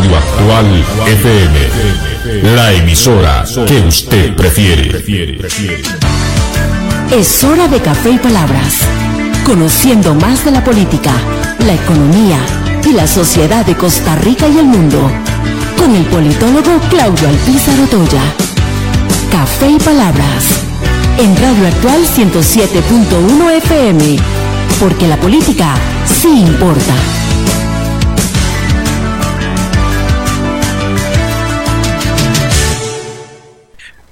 Radio Actual FM, la emisora que usted prefiere. Es hora de café y palabras, conociendo más de la política, la economía y la sociedad de Costa Rica y el mundo, con el politólogo Claudio Alpizar Otoya. Café y palabras, en Radio Actual 107.1 FM, porque la política sí importa.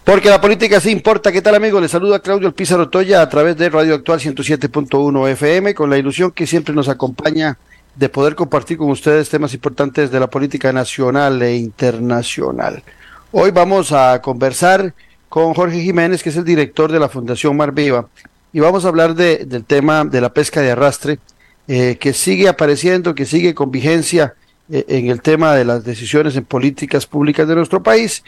Porque la política sí importa. ¿Qué tal, amigos? Les saluda Claudio Pizarro Toya a través de Radio Actual 107.1 FM, con la ilusión que siempre nos acompaña de poder compartir con ustedes temas importantes de la política nacional e internacional. Hoy vamos a conversar con Jorge Jiménez, que es el director de la Fundación Mar Viva, y vamos a hablar de, del tema de la pesca de arrastre, eh, que sigue apareciendo, que sigue con vigencia eh, en el tema de las decisiones en políticas públicas de nuestro país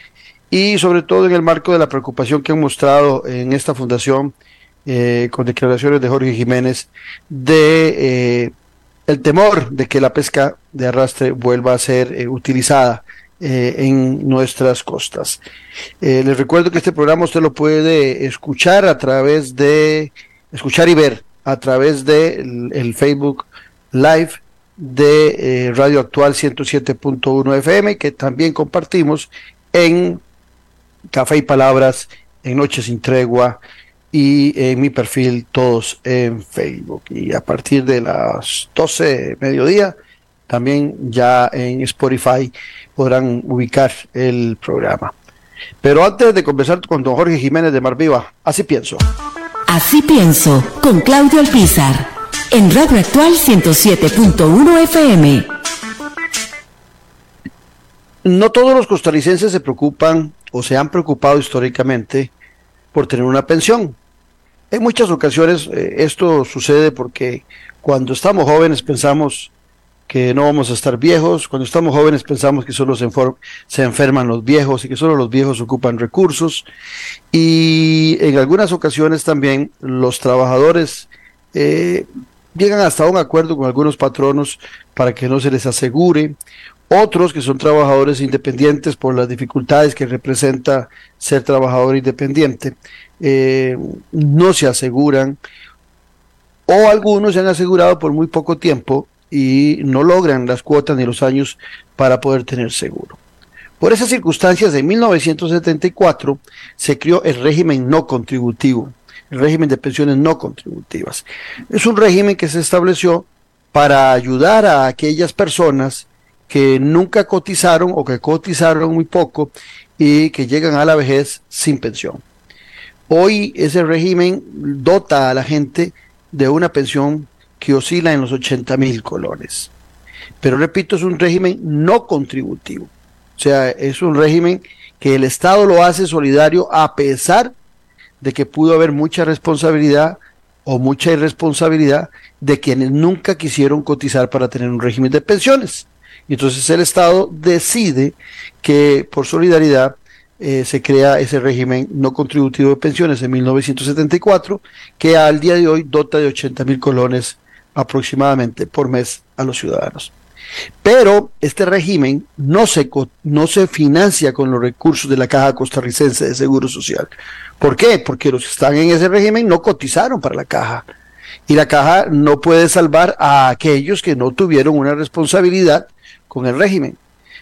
y sobre todo en el marco de la preocupación que han mostrado en esta fundación eh, con declaraciones de Jorge Jiménez de eh, el temor de que la pesca de arrastre vuelva a ser eh, utilizada en nuestras costas. les recuerdo que este programa usted lo puede escuchar a través de, escuchar y ver a través de el, Facebook Live de Radio Actual 107.1 FM, que también compartimos en Café y Palabras, en Noche sin Tregua y en mi perfil todos en Facebook. Y a partir de las 12 de mediodía, también ya en Spotify podrán ubicar el programa. Pero antes de conversar con don Jorge Jiménez de Marviva, así pienso. Así pienso, con Claudio Alpizar, en Radio Actual 107.1 FM. No todos los costarricenses se preocupan o se han preocupado históricamente por tener una pensión. En muchas ocasiones eh, esto sucede porque cuando estamos jóvenes pensamos que no vamos a estar viejos, cuando estamos jóvenes pensamos que solo se, se enferman los viejos y que solo los viejos ocupan recursos y en algunas ocasiones también los trabajadores eh, llegan hasta un acuerdo con algunos patronos para que no se les asegure otros que son trabajadores independientes por las dificultades que representa ser trabajador independiente, eh, no se aseguran o algunos se han asegurado por muy poco tiempo y no logran las cuotas ni los años para poder tener seguro. Por esas circunstancias, en 1974 se creó el régimen no contributivo, el régimen de pensiones no contributivas. Es un régimen que se estableció para ayudar a aquellas personas que nunca cotizaron o que cotizaron muy poco y que llegan a la vejez sin pensión. Hoy ese régimen dota a la gente de una pensión que oscila en los 80 mil colones. Pero repito, es un régimen no contributivo. O sea, es un régimen que el Estado lo hace solidario a pesar de que pudo haber mucha responsabilidad o mucha irresponsabilidad de quienes nunca quisieron cotizar para tener un régimen de pensiones. Y entonces el Estado decide que por solidaridad eh, se crea ese régimen no contributivo de pensiones en 1974, que al día de hoy dota de 80 mil colones aproximadamente por mes a los ciudadanos. Pero este régimen no se, no se financia con los recursos de la Caja Costarricense de Seguro Social. ¿Por qué? Porque los que están en ese régimen no cotizaron para la Caja. Y la Caja no puede salvar a aquellos que no tuvieron una responsabilidad con el régimen,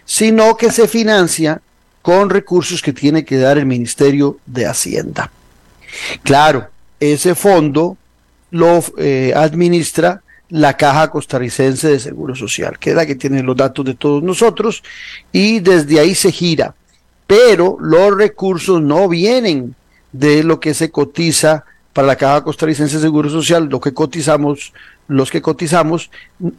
sino que se financia con recursos que tiene que dar el Ministerio de Hacienda. Claro, ese fondo lo eh, administra la Caja Costarricense de Seguro Social, que es la que tiene los datos de todos nosotros, y desde ahí se gira. Pero los recursos no vienen de lo que se cotiza para la Caja Costarricense de Seguro Social, lo que cotizamos los que cotizamos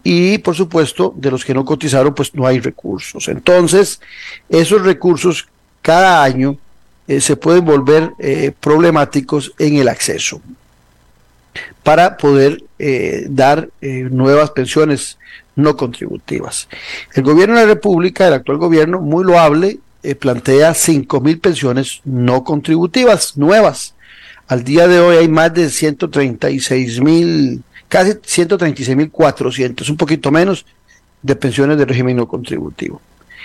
y por supuesto de los que no cotizaron pues no hay recursos. Entonces esos recursos cada año eh, se pueden volver eh, problemáticos en el acceso para poder eh, dar nuevas pensiones no contributivas. El gobierno de la República, el actual gobierno, muy loable, plantea 5 mil pensiones no contributivas nuevas. Al día de hoy hay más de 136 mil casi 136.400, un poquito menos de pensiones de régimen no contributivo.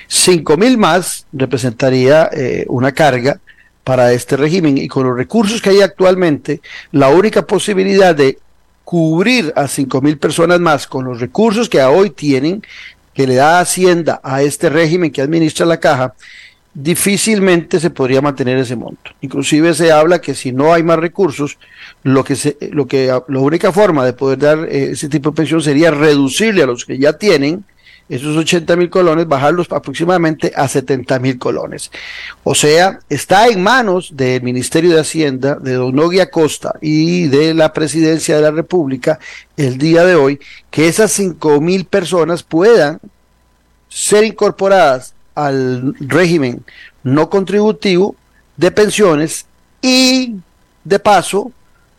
Cinco mil más representaría eh, una carga para este régimen y con los recursos que hay actualmente, la única posibilidad de cubrir a cinco mil personas más con los recursos que hoy tienen, que le da Hacienda a este régimen que administra la caja, difícilmente se podría mantener ese monto. Inclusive se habla que si no hay más recursos, lo que se, lo que la única forma de poder dar eh, ese tipo de pensión sería reducirle a los que ya tienen esos 80 mil colones, bajarlos aproximadamente a 70 mil colones. O sea, está en manos del Ministerio de Hacienda, de Don Nogui Acosta y de la Presidencia de la República el día de hoy, que esas 5 mil personas puedan ser incorporadas al régimen no contributivo de pensiones y de paso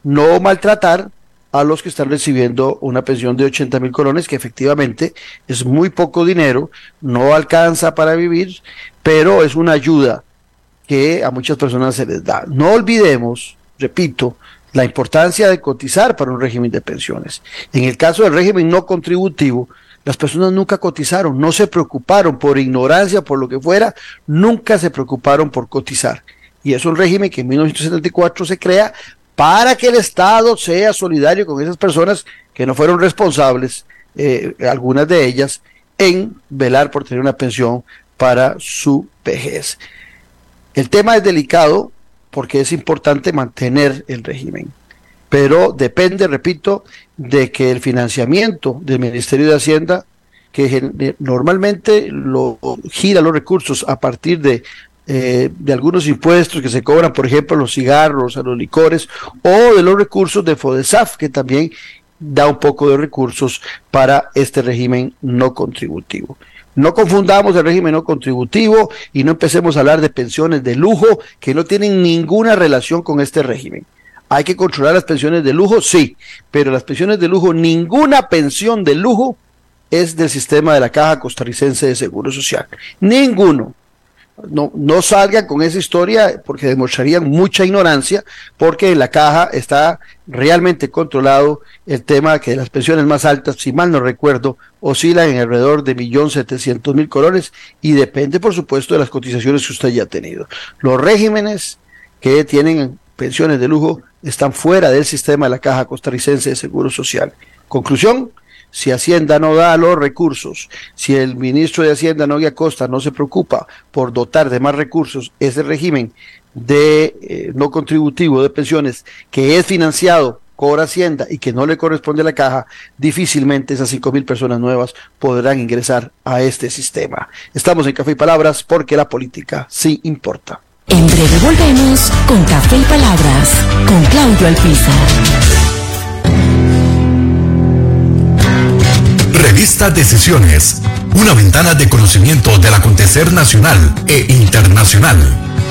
no maltratar a los que están recibiendo una pensión de 80 mil colones, que efectivamente es muy poco dinero, no alcanza para vivir, pero es una ayuda que a muchas personas se les da. No olvidemos, repito, la importancia de cotizar para un régimen de pensiones. En el caso del régimen no contributivo, las personas nunca cotizaron, no se preocuparon por ignorancia, por lo que fuera, nunca se preocuparon por cotizar. Y es un régimen que en 1974 se crea para que el Estado sea solidario con esas personas que no fueron responsables, eh, algunas de ellas, en velar por tener una pensión para su vejez. El tema es delicado porque es importante mantener el régimen, pero depende, repito, de que el financiamiento del Ministerio de Hacienda, que normalmente lo gira los recursos a partir de eh, de algunos impuestos que se cobran, por ejemplo, a los cigarros, a los licores, o de los recursos de FODESAF, que también da un poco de recursos para este régimen no contributivo. No confundamos el régimen no contributivo y no empecemos a hablar de pensiones de lujo que no tienen ninguna relación con este régimen. Hay que controlar las pensiones de lujo, sí, pero las pensiones de lujo, ninguna pensión de lujo es del sistema de la Caja Costarricense de Seguro Social. Ninguno no, no salgan con esa historia porque demostrarían mucha ignorancia, porque en la caja está realmente controlado el tema que las pensiones más altas, si mal no recuerdo, oscilan en alrededor de millón setecientos mil colones y depende, por supuesto, de las cotizaciones que usted ya ha tenido. Los regímenes que tienen pensiones de lujo están fuera del sistema de la caja costarricense de seguro social. Conclusión, si Hacienda no da los recursos, si el ministro de Hacienda, Nogui Acosta, no se preocupa por dotar de más recursos ese régimen de eh, no contributivo de pensiones que es financiado por Hacienda y que no le corresponde a la caja, difícilmente esas cinco mil personas nuevas podrán ingresar a este sistema. Estamos en Café y Palabras porque la política sí importa. En breve volvemos con Café y Palabras con Claudio Alpizar. Revista Decisiones, una ventana de conocimiento del acontecer nacional e internacional.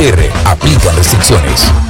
www.mg.cr. Aplican restricciones.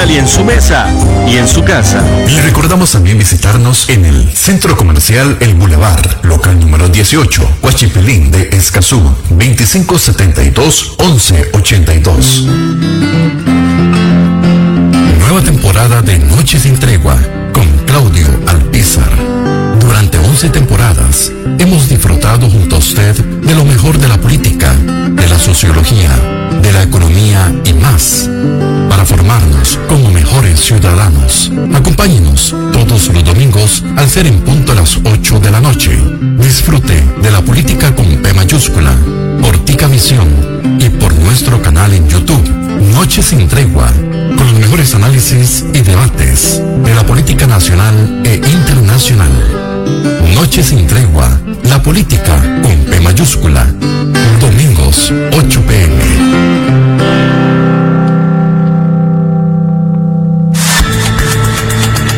Italia en su mesa y en su casa. Le recordamos también visitarnos en el Centro Comercial El Boulevard, local número 18, Huachipilín de Escazú, 2572-1182. Nueva temporada de Noche sin Tregua con Claudio Alpizar. Durante 11 temporadas hemos disfrutado junto a usted de lo mejor de la política, de la sociología, de la economía y más, para formarnos como mejores ciudadanos. Acompáñenos todos los domingos al ser en punto a las 8 de la noche. Disfrute de la política con P mayúscula, por Tica Visión y por nuestro canal en YouTube, Noche sin Tregua, con los mejores análisis y debates de la política nacional e internacional. Noche sin tregua, la política con P mayúscula. Domingos, 8 pm.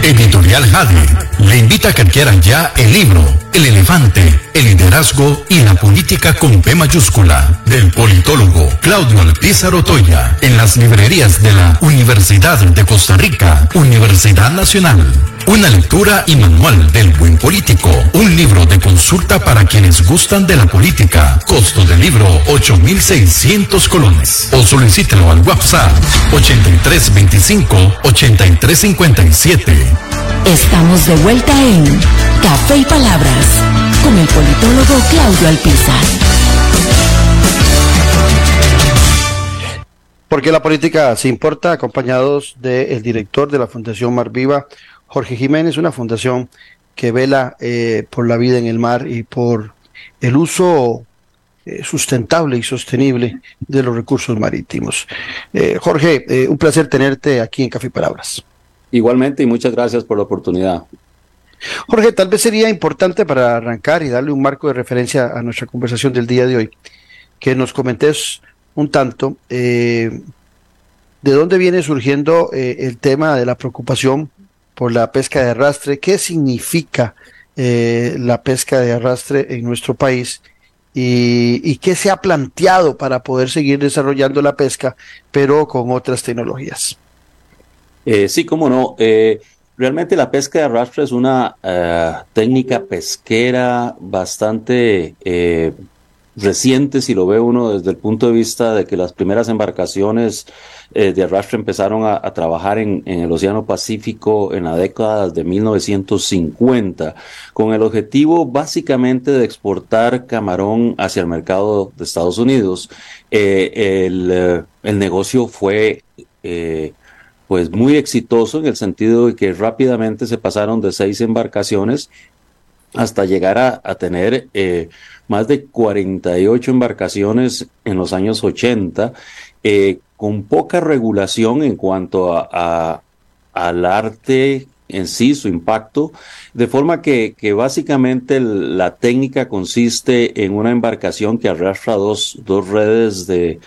Editorial Jade le invita a que adquieran ya el libro El elefante, el liderazgo y la política con P mayúscula del politólogo Claudio Alpizar Otoya en las librerías de la Universidad de Costa Rica, Universidad Nacional. Una lectura y manual del buen político. Un libro de consulta para quienes gustan de la política. Costo del libro 8.600 colones. O solicítelo al WhatsApp 8325-8357. Estamos de vuelta en Café y Palabras con el politólogo Claudio Alpizar. Porque la política se importa, acompañados del director de la Fundación Mar Viva, Jorge Jiménez, una fundación que vela eh, por la vida en el mar y por el uso eh, sustentable y sostenible de los recursos marítimos. Eh, Jorge, eh, un placer tenerte aquí en Café y Palabras. Igualmente y muchas gracias por la oportunidad. Jorge, tal vez sería importante para arrancar y darle un marco de referencia a nuestra conversación del día de hoy, que nos comentes un tanto eh, de dónde viene surgiendo eh, el tema de la preocupación por la pesca de arrastre, qué significa eh, la pesca de arrastre en nuestro país y, y qué se ha planteado para poder seguir desarrollando la pesca, pero con otras tecnologías. Eh, sí, cómo no. Realmente la pesca de arrastre es una eh, técnica pesquera bastante eh, reciente, si lo ve uno desde el punto de vista de que las primeras embarcaciones eh, de arrastre empezaron a, trabajar en, el Océano Pacífico en la década de 1950, con el objetivo básicamente de exportar camarón hacia el mercado de Estados Unidos. El, el, negocio fue pues muy exitoso en el sentido de que rápidamente se pasaron de seis embarcaciones hasta llegar a, tener eh, más de 48 embarcaciones en los años 80, eh, con poca regulación en cuanto a, al arte en sí, su impacto, de forma que, básicamente la técnica consiste en una embarcación que arrastra dos, dos redes de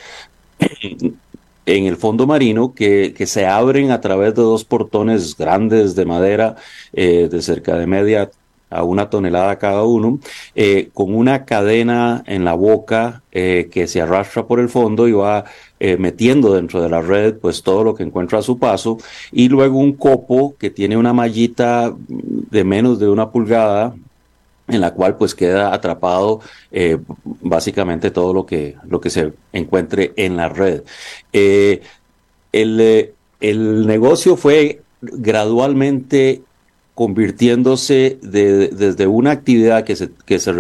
en el fondo marino que, que, se abren a través de dos portones grandes de madera eh, de cerca de media a una tonelada cada uno, eh, con una cadena en la boca eh, que se arrastra por el fondo y va metiendo dentro de la red pues todo lo que encuentra a su paso. Y luego un copo que tiene una mallita de menos de una pulgada en la cual pues queda atrapado eh, básicamente todo lo que, lo que se encuentre en la red. Eh, el, el, negocio fue gradualmente convirtiéndose de, desde una actividad que se, que se,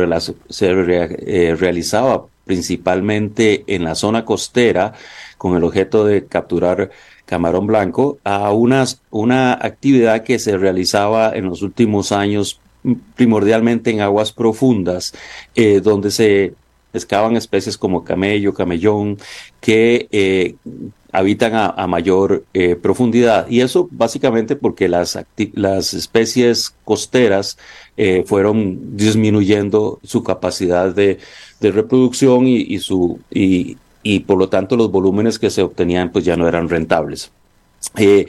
se eh, realizaba principalmente en la zona costera con el objeto de capturar camarón blanco a unas, una actividad que se realizaba en los últimos años primordialmente en aguas profundas, eh, donde se pescaban especies como camello, camellón, que eh, habitan a, mayor eh, profundidad. Y eso básicamente porque las, las especies costeras fueron disminuyendo su capacidad de, reproducción y, su, y, por lo tanto los volúmenes que se obtenían pues ya no eran rentables. Eh,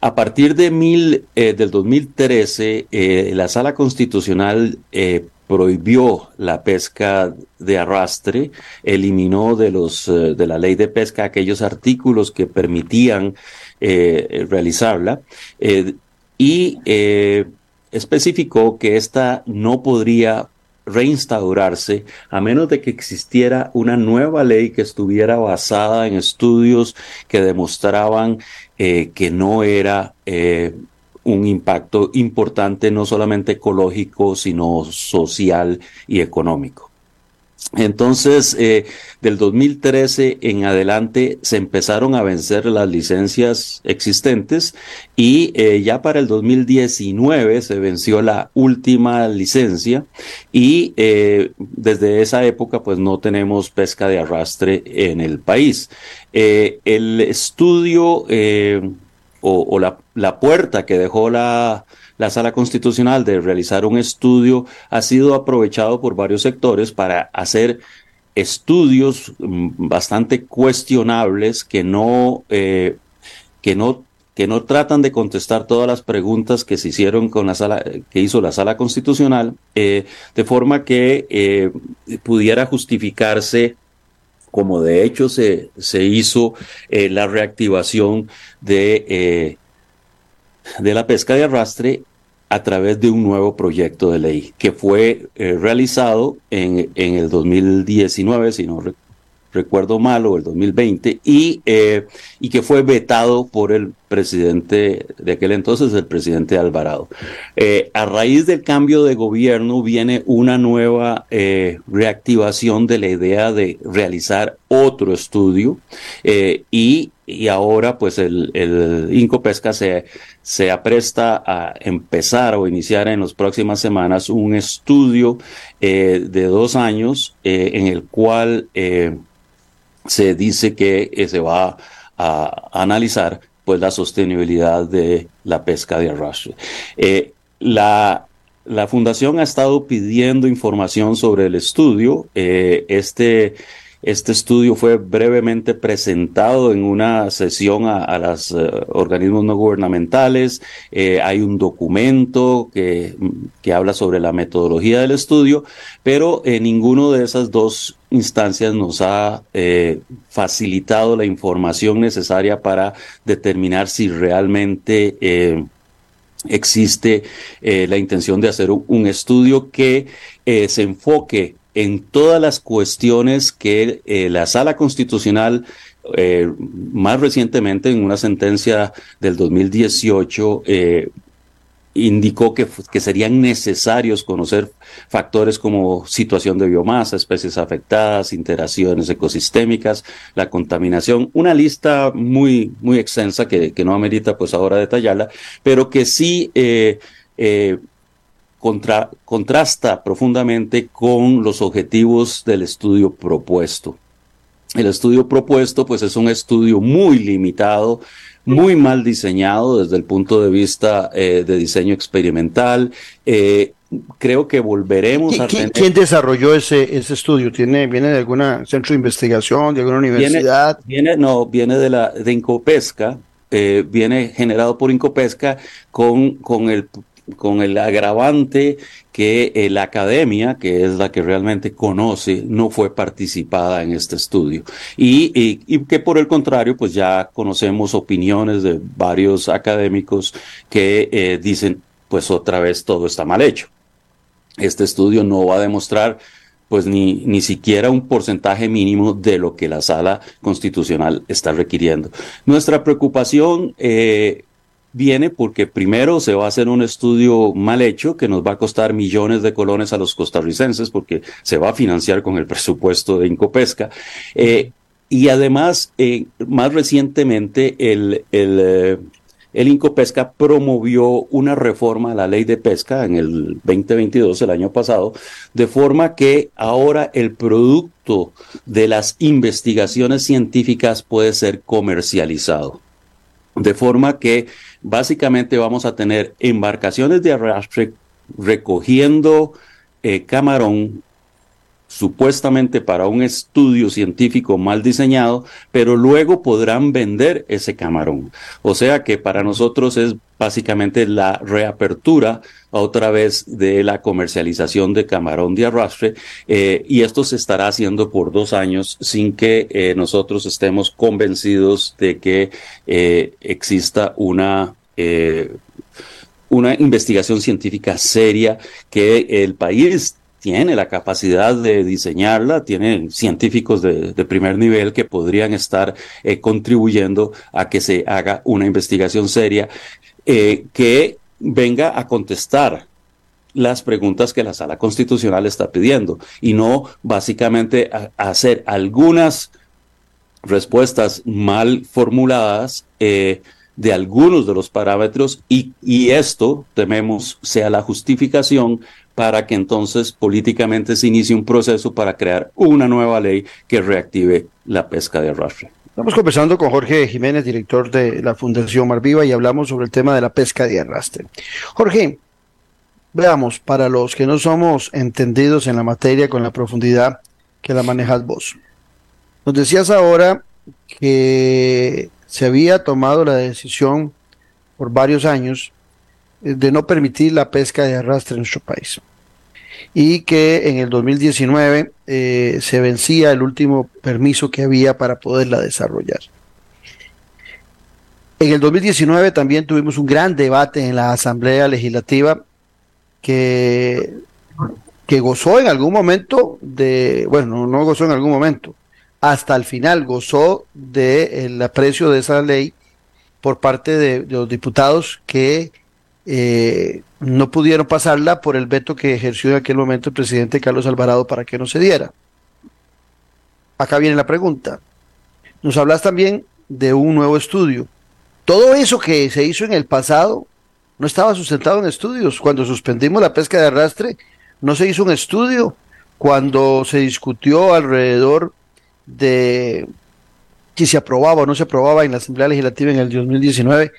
a partir de mil, eh, del 2013, eh, la Sala Constitucional eh, prohibió la pesca de arrastre, eliminó de los de la ley de pesca aquellos artículos que permitían realizarla y especificó que esta no podría reinstaurarse a menos de que existiera una nueva ley que estuviera basada en estudios que demostraban eh, que no era eh, un impacto importante no solamente ecológico, sino social y económico. Entonces, eh, del 2013 en adelante se empezaron a vencer las licencias existentes y eh, ya para el 2019 se venció la última licencia y eh, desde esa época pues no tenemos pesca de arrastre en el país. el estudio o, la, la puerta que dejó la la sala constitucional de realizar un estudio ha sido aprovechado por varios sectores para hacer estudios mm, bastante cuestionables que no, eh, que no que no tratan de contestar todas las preguntas que se hicieron con la sala, que hizo la sala constitucional, eh, de forma que eh, pudiera justificarse como de hecho se, se hizo la reactivación de, de la pesca de arrastre a través de un nuevo proyecto de ley que fue eh, realizado en, en, el 2019, si no recuerdo mal, o el 2020, y, eh, y que fue vetado por el presidente de aquel entonces, el presidente Alvarado. Eh, a raíz del cambio de gobierno viene una nueva reactivación de la idea de realizar otro estudio y, y, ahora pues el, el Incopesca se, se apresta a empezar o iniciar en las próximas semanas un estudio de dos años en el cual se dice que eh, se va a, analizar pues la sostenibilidad de la pesca de arrastre. Eh, la, la, fundación ha estado pidiendo información sobre el estudio. Eh, este este estudio fue brevemente presentado en una sesión a, los eh, organismos no gubernamentales. Eh, hay un documento que, que, habla sobre la metodología del estudio, pero en ninguno de esas dos instancias nos ha eh, facilitado la información necesaria para determinar si realmente existe la intención de hacer un, estudio que se enfoque en todas las cuestiones que eh, la Sala Constitucional eh, más recientemente en una sentencia del 2018 eh, indicó que, que, serían necesarios conocer factores como situación de biomasa, especies afectadas, interacciones ecosistémicas, la contaminación, una lista muy, muy extensa que, que no amerita pues ahora detallarla, pero que sí contra, contrasta profundamente con los objetivos del estudio propuesto. El estudio propuesto, pues es un estudio muy limitado, muy mal diseñado desde el punto de vista eh, de diseño experimental. Eh, creo que volveremos a tener... ¿Quién desarrolló ese, ese estudio? ¿Tiene, ¿Viene de algún centro de investigación, de alguna universidad? Viene, no, viene de la de Incopesca, eh, viene generado por Incopesca con, con el con el agravante que eh, la academia, que es la que realmente conoce, no fue participada en este estudio. Y, que por el contrario, pues ya conocemos opiniones de varios académicos que eh, dicen, pues otra vez todo está mal hecho. Este estudio no va a demostrar pues ni, ni siquiera un porcentaje mínimo de lo que la sala constitucional está requiriendo. Nuestra preocupación eh, viene porque primero se va a hacer un estudio mal hecho que nos va a costar millones de colones a los costarricenses porque se va a financiar con el presupuesto de Incopesca. Eh, y además, eh, más recientemente, el, el, eh, el Incopesca promovió una reforma a la ley de pesca en el 2022, el año pasado, de forma que ahora el producto de las investigaciones científicas puede ser comercializado. De forma que básicamente vamos a tener embarcaciones de arrastre recogiendo eh, camarón supuestamente para un estudio científico mal diseñado, pero luego podrán vender ese camarón. O sea que para nosotros es básicamente la reapertura otra vez de la comercialización de camarón de arrastre eh, y esto se estará haciendo por dos años sin que eh, nosotros estemos convencidos de que eh, exista una una investigación científica seria que el país tiene la capacidad de diseñarla, tiene científicos de, primer nivel que podrían estar eh, contribuyendo a que se haga una investigación seria eh, que venga a contestar las preguntas que la sala constitucional está pidiendo y no básicamente hacer algunas respuestas mal formuladas eh, de algunos de los parámetros y, y, esto, tememos, sea la justificación para que entonces políticamente se inicie un proceso para crear una nueva ley que reactive la pesca de arrastre. Estamos conversando con Jorge Jiménez, director de la Fundación Mar Viva, y hablamos sobre el tema de la pesca de arrastre. Jorge, veamos, para los que no somos entendidos en la materia con la profundidad que la manejas vos. Nos decías ahora que se había tomado la decisión por varios años de no permitir la pesca de arrastre en nuestro país y que en el 2019 eh, se vencía el último permiso que había para poderla desarrollar. En el 2019 también tuvimos un gran debate en la Asamblea Legislativa que, que gozó en algún momento de, bueno, no gozó en algún momento, hasta el final gozó del aprecio de esa ley por parte de, de los diputados que eh, no pudieron pasarla por el veto que ejerció en aquel momento el presidente Carlos Alvarado para que no se diera. Acá viene la pregunta. Nos hablas también de un nuevo estudio. Todo eso que se hizo en el pasado no estaba sustentado en estudios. Cuando suspendimos la pesca de arrastre, no se hizo un estudio. Cuando se discutió alrededor de si se aprobaba o no se aprobaba en la Asamblea Legislativa en el 2019,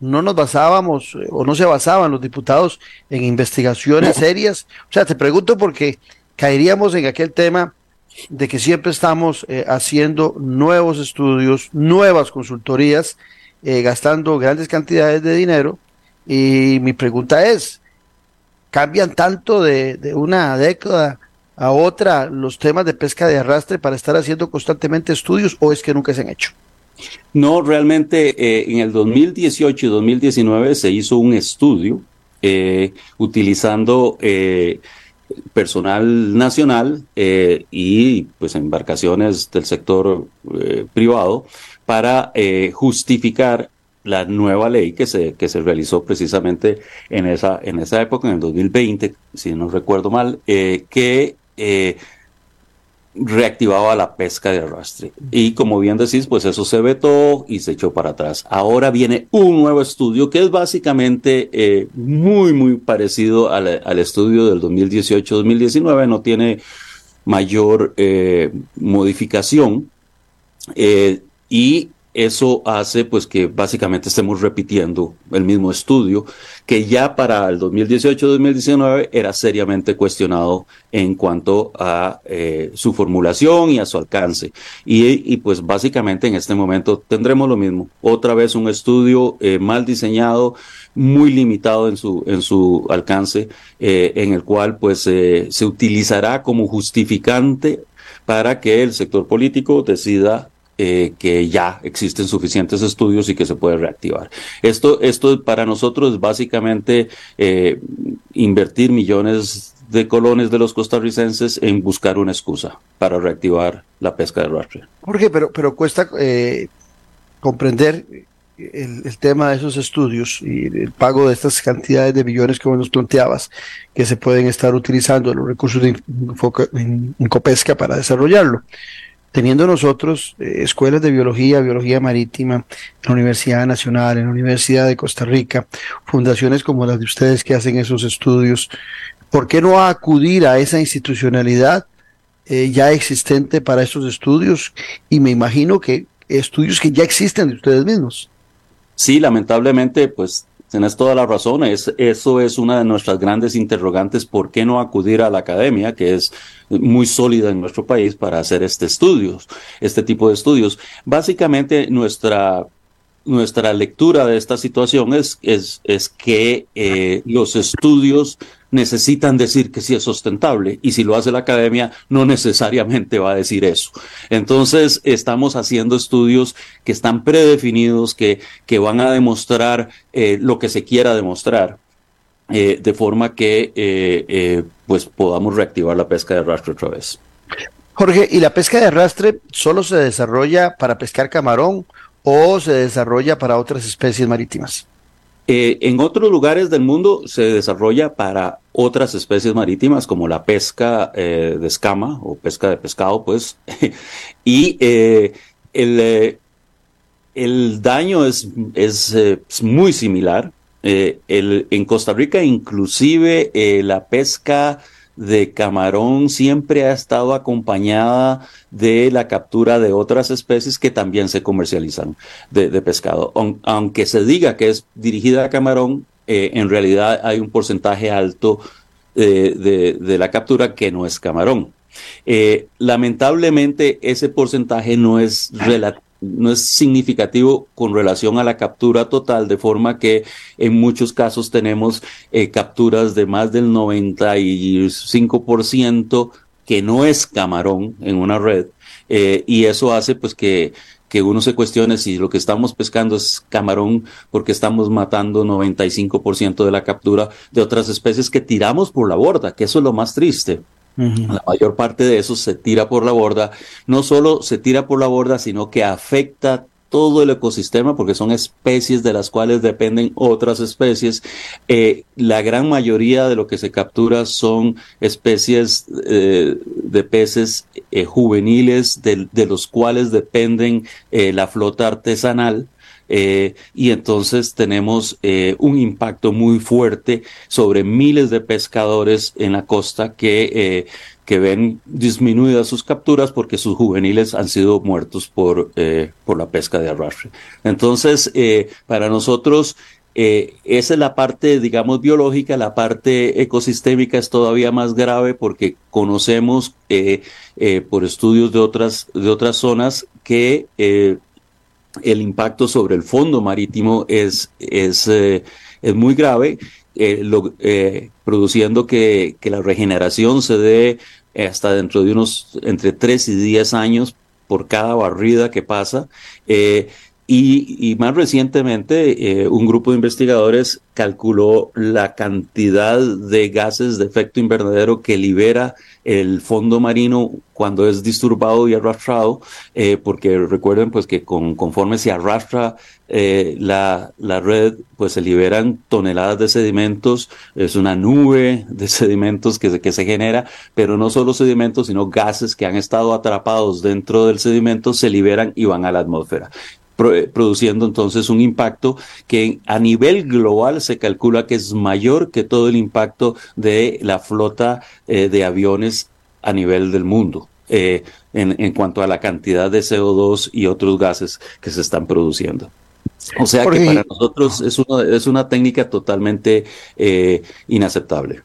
no nos basábamos eh, o no se basaban los diputados en investigaciones serias. O sea, te pregunto porque caeríamos en aquel tema de que siempre estamos eh, haciendo nuevos estudios, nuevas consultorías, eh, gastando grandes cantidades de dinero. Y mi pregunta es, ¿cambian tanto de, de una década a otra los temas de pesca de arrastre para estar haciendo constantemente estudios o es que nunca se han hecho? No, realmente eh, en el 2018 y 2019 se hizo un estudio eh, utilizando eh, personal nacional y pues embarcaciones del sector privado para justificar la nueva ley que se, que se realizó precisamente en esa, en esa época, en el 2020, si no recuerdo mal, que reactivaba la pesca de arrastre. Y como bien decís, pues eso se vetó y se echó para atrás. Ahora viene un nuevo estudio que es básicamente eh, muy, muy parecido al, al estudio del 2018-2019, no tiene mayor eh, modificación. Eh, y eso hace pues que básicamente estemos repitiendo el mismo estudio que ya para el 2018-2019 era seriamente cuestionado en cuanto a eh, su formulación y a su alcance. Y, pues básicamente en este momento tendremos lo mismo, otra vez un estudio eh, mal diseñado, muy limitado en su, en su alcance, eh, en el cual pues se utilizará como justificante para que el sector político decida eh, que ya existen suficientes estudios y que se puede reactivar. Esto, esto para nosotros es básicamente eh, invertir millones de colones de los costarricenses en buscar una excusa para reactivar la pesca de arrastre. Jorge, pero, pero cuesta eh, comprender el, tema de esos estudios y el pago de estas cantidades de millones que vos nos planteabas que se pueden estar utilizando los recursos de Incopesca para desarrollarlo teniendo nosotros eh, escuelas de biología, biología marítima, en la Universidad Nacional, en la Universidad de Costa Rica, fundaciones como las de ustedes que hacen esos estudios, ¿por qué no acudir a esa institucionalidad eh, ya existente para esos estudios? Y me imagino que estudios que ya existen de ustedes mismos. Sí, lamentablemente, pues tenés toda la razón. Es, eso es una de nuestras grandes interrogantes. ¿Por qué no acudir a la academia, que es muy sólida en nuestro país, para hacer este estudios, este tipo de estudios? Básicamente, nuestra nuestra lectura de esta situación es, es, es que eh, los estudios necesitan decir que sí es sustentable y si lo hace la academia no necesariamente va a decir eso. Entonces estamos haciendo estudios que están predefinidos, que, que van a demostrar eh, lo que se quiera demostrar. Eh, de forma que pues podamos reactivar la pesca de arrastre otra vez. Jorge, ¿y la pesca de arrastre solo se desarrolla para pescar camarón o se desarrolla para otras especies marítimas? Eh, en otros lugares del mundo se desarrolla para otras especies marítimas como la pesca eh, de escama o pesca de pescado, pues. y eh, el, el, daño es, es, muy similar. En Costa Rica inclusive la pesca de camarón siempre ha estado acompañada de la captura de otras especies que también se comercializan de, pescado. aunque se diga que es dirigida a camarón, eh, en realidad hay un porcentaje alto eh, de, la captura que no es camarón. Eh, lamentablemente ese porcentaje no es relativo no es significativo con relación a la captura total, de forma que en muchos casos tenemos eh, capturas de más del 95% que no es camarón en una red, eh, y eso hace pues que, que uno se cuestione si lo que estamos pescando es camarón porque estamos matando 95% de la captura de otras especies que tiramos por la borda, que eso es lo más triste. La mayor parte de eso se tira por la borda. No solo se tira por la borda, sino que afecta todo el ecosistema porque son especies de las cuales dependen otras especies. Eh, la gran mayoría de lo que se captura son especies eh, de peces eh, juveniles de, los cuales dependen la flota artesanal. Eh, y entonces tenemos eh, un impacto muy fuerte sobre miles de pescadores en la costa que, eh, que ven disminuidas sus capturas porque sus juveniles han sido muertos por, por la pesca de arrastre. Entonces, para nosotros, esa es la parte, digamos, biológica, la parte ecosistémica es todavía más grave porque conocemos por estudios de otras, de otras zonas que el impacto sobre el fondo marítimo es, es, eh, es muy grave, eh, eh, produciendo que, que, la regeneración se dé hasta dentro de unos entre 3 y 10 años por cada barrida que pasa. Y, más recientemente, eh, un grupo de investigadores calculó la cantidad de gases de efecto invernadero que libera el fondo marino cuando es disturbado y arrastrado, eh, porque recuerden pues que con, conforme se arrastra eh, la, la, red, pues se liberan toneladas de sedimentos, es una nube de sedimentos que que se genera, pero no solo sedimentos, sino gases que han estado atrapados dentro del sedimento se liberan y van a la atmósfera. Eh, produciendo entonces un impacto que a nivel global se calcula que es mayor que todo el impacto de la flota eh, de aviones a nivel del mundo. Eh, en, en, cuanto a la cantidad de CO2 y otros gases que se están produciendo. O sea que para nosotros es una, es una técnica totalmente inaceptable.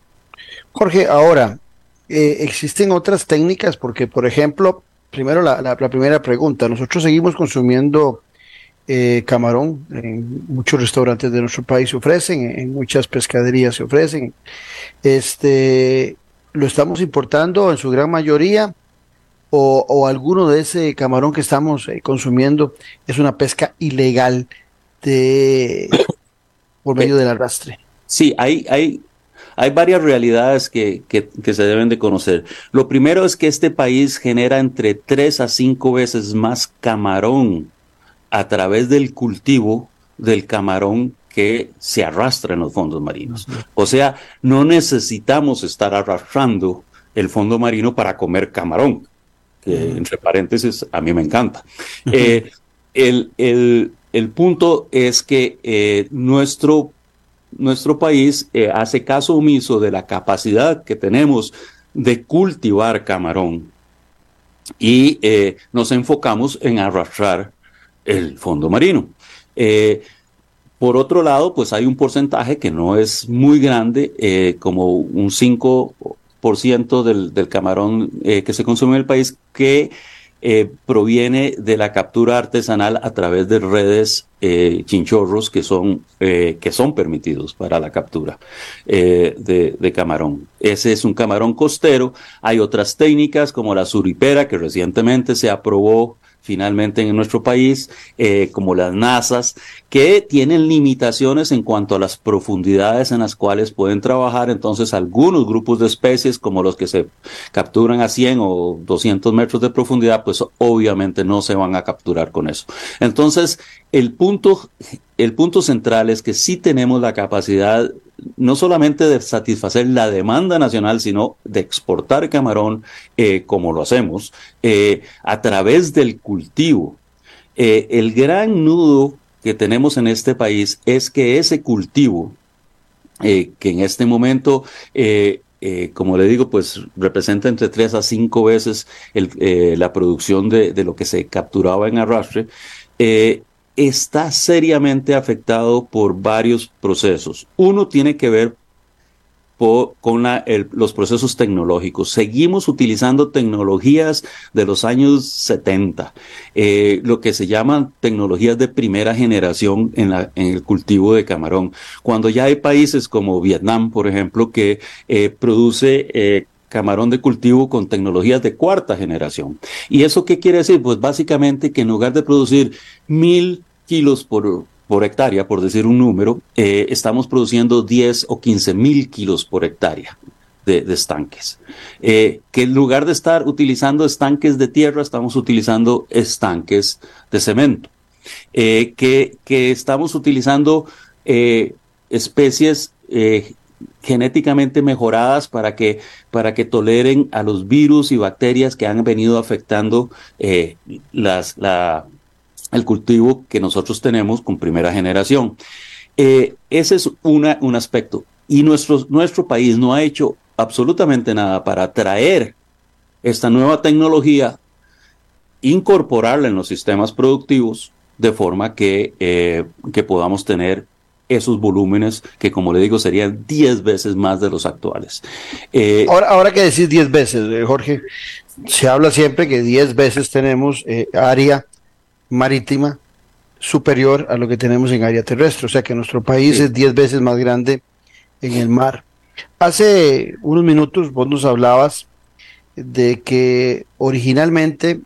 Jorge, ahora, ¿existen otras técnicas? Porque, por ejemplo, primero la, la, primera pregunta, nosotros seguimos consumiendo eh, camarón. En muchos restaurantes de nuestro país se ofrecen, en muchas pescaderías se ofrecen. Este, lo estamos importando en su gran mayoría. O, alguno de ese camarón que estamos eh, consumiendo es una pesca ilegal de por medio del arrastre. Sí, hay, hay, hay varias realidades que, que, que, se deben de conocer. Lo primero es que este país genera entre tres a cinco veces más camarón a través del cultivo del camarón que se arrastra en los fondos marinos. O sea, no necesitamos estar arrastrando el fondo marino para comer camarón, que entre paréntesis a mí me encanta. Eh, el, el, el, punto es que eh, nuestro, nuestro país eh, hace caso omiso de la capacidad que tenemos de cultivar camarón y nos enfocamos en arrastrar el fondo marino. Eh, Por otro lado, pues hay un porcentaje que no es muy grande, eh, como un 5% del, del camarón eh, que se consume en el país, que proviene de la captura artesanal a través de redes chinchorros que son, que son permitidos para la captura de, de, camarón. Ese es un camarón costero. Hay otras técnicas como la suripera que recientemente se aprobó finalmente en nuestro país, eh, como las NASAs, que tienen limitaciones en cuanto a las profundidades en las cuales pueden trabajar. Entonces, algunos grupos de especies, como los que se capturan a 100 o 200 metros de profundidad, pues obviamente no se van a capturar con eso. Entonces, el punto, el punto central es que sí tenemos la capacidad no solamente de satisfacer la demanda nacional, sino de exportar camarón eh, como lo hacemos eh, a través del cultivo. Eh, el gran nudo que tenemos en este país es que ese cultivo, que en este momento como le digo, pues representa entre tres a cinco veces la producción de, de, lo que se capturaba en arrastre, está seriamente afectado por varios procesos. Uno tiene que ver con los procesos tecnológicos. Seguimos utilizando tecnologías de los años 70, eh, lo que se llaman tecnologías de primera generación en, el cultivo de camarón. Cuando ya hay países como Vietnam, por ejemplo, que eh, produce eh, camarón de cultivo con tecnologías de cuarta generación. ¿Y eso qué quiere decir? Pues básicamente que en lugar de producir mil kilos por, hectárea, por decir un número, eh, estamos produciendo 10 o 15 mil kilos por hectárea. De, estanques. Eh, que en lugar de estar utilizando estanques de tierra, estamos utilizando estanques de cemento. Eh, que, que, estamos utilizando especies genéticamente mejoradas para que, para que toleren a los virus y bacterias que han venido afectando las, la, el cultivo que nosotros tenemos con primera generación. Eh, ese es una, un aspecto. Y nuestro, nuestro país no ha hecho absolutamente nada para traer esta nueva tecnología, incorporarla en los sistemas productivos de forma que, eh, que podamos tener esos volúmenes que, como le digo, serían 10 veces más de los actuales. Eh, ahora, ahora que decís 10 veces, Jorge, se habla siempre que 10 veces tenemos área marítima superior a lo que tenemos en área terrestre, o sea que nuestro país es 10 veces más grande en el mar. Hace unos minutos vos nos hablabas de que originalmente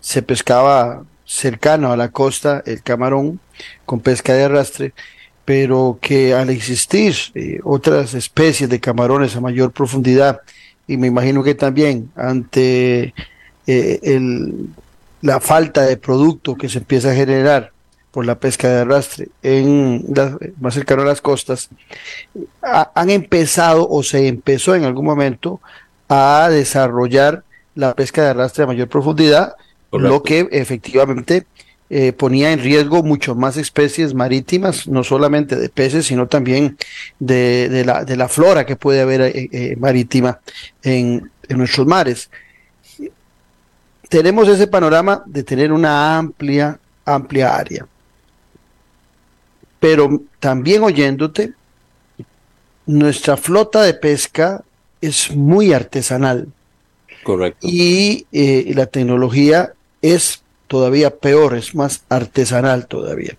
se pescaba cercano a la costa el camarón con pesca de arrastre, pero que al existir eh, otras especies de camarones a mayor profundidad, y me imagino que también ante eh, el la falta de producto que se empieza a generar por la pesca de arrastre en más cercano a las costas, han empezado o se empezó en algún momento a desarrollar la pesca de arrastre a mayor profundidad, lo que efectivamente eh, ponía en riesgo mucho más especies marítimas, no solamente de peces, sino también de, la, de la, flora que puede haber eh, eh, marítima en, en nuestros mares tenemos ese panorama de tener una amplia, amplia área. Pero también oyéndote, nuestra flota de pesca es muy artesanal. Correcto. Y eh, la tecnología es todavía peor, es más artesanal todavía.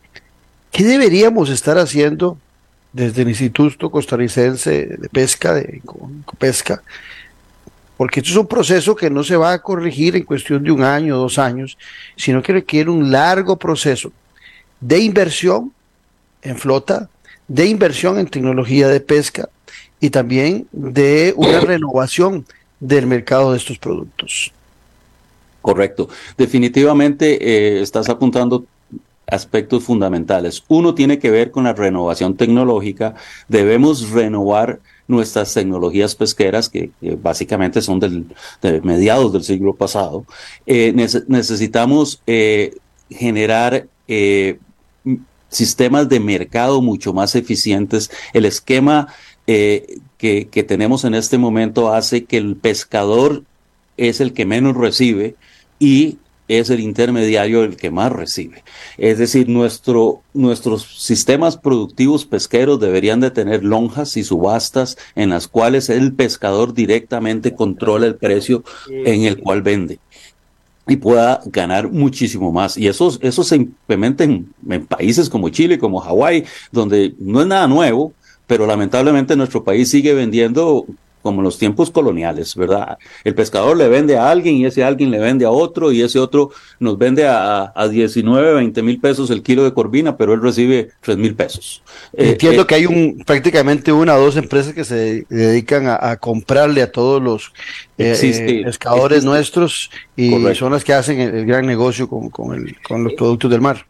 ¿Qué deberíamos estar haciendo desde el Instituto Costarricense de Pesca, de Pesca, porque esto es un proceso que no se va a corregir en cuestión de un año, dos años, sino que requiere un largo proceso de inversión en flota, de inversión en tecnología de pesca y también de una renovación del mercado de estos productos. Correcto. Definitivamente eh, estás apuntando aspectos fundamentales. Uno tiene que ver con la renovación tecnológica. Debemos renovar nuestras tecnologías pesqueras, que, básicamente son del, de mediados del siglo pasado, eh, necesitamos eh, generar eh, sistemas de mercado mucho más eficientes. El esquema que, que tenemos en este momento hace que el pescador es el que menos recibe y es el intermediario el que más recibe. Es decir, nuestro, nuestros sistemas productivos pesqueros deberían de tener lonjas y subastas en las cuales el pescador directamente controla el precio en el cual vende y pueda ganar muchísimo más. Y eso, eso se implementa en, en países como Chile, como Hawái, donde no es nada nuevo, pero lamentablemente nuestro país sigue vendiendo como en los tiempos coloniales, ¿verdad? El pescador le vende a alguien y ese alguien le vende a otro y ese otro nos vende a, a 19, 20 mil pesos el kilo de corvina, pero él recibe 3 mil pesos. Eh, Entiendo eh, que hay un prácticamente una o dos empresas que se dedican a, comprarle a todos los eh, pescadores nuestros y son las que hacen el, gran negocio con, con, el, con los productos del mar.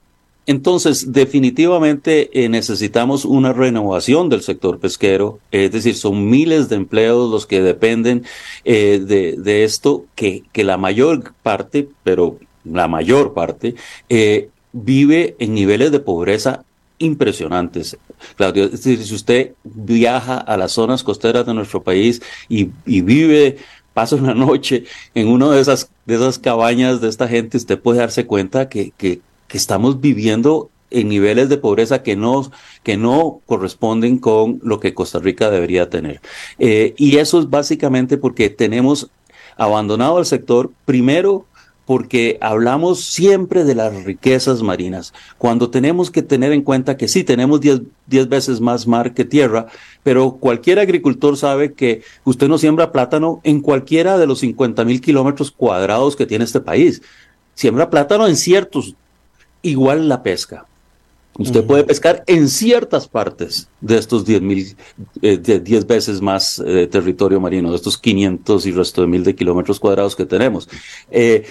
Entonces, definitivamente eh, necesitamos una renovación del sector pesquero, es decir, son miles de empleos los que dependen eh, de, esto, que, la mayor parte, pero la mayor parte, eh, vive en niveles de pobreza impresionantes. Claudio, es decir, si usted viaja a las zonas costeras de nuestro país y, vive pasa una noche en una de esas, de esas cabañas de esta gente, usted puede darse cuenta que, que estamos viviendo en niveles de pobreza que no, que no corresponden con lo que Costa Rica debería tener. Eh, y eso es básicamente porque tenemos abandonado el sector, primero porque hablamos siempre de las riquezas marinas, cuando tenemos que tener en cuenta que sí, tenemos 10 veces más mar que tierra, pero cualquier agricultor sabe que usted no siembra plátano en cualquiera de los 50 mil kilómetros cuadrados que tiene este país. Siembra plátano en ciertos igual la pesca. Usted puede pescar en ciertas partes de estos 10 mil, eh, veces más eh, territorio marino, de estos 500 y resto de mil de kilómetros cuadrados que tenemos. Eh,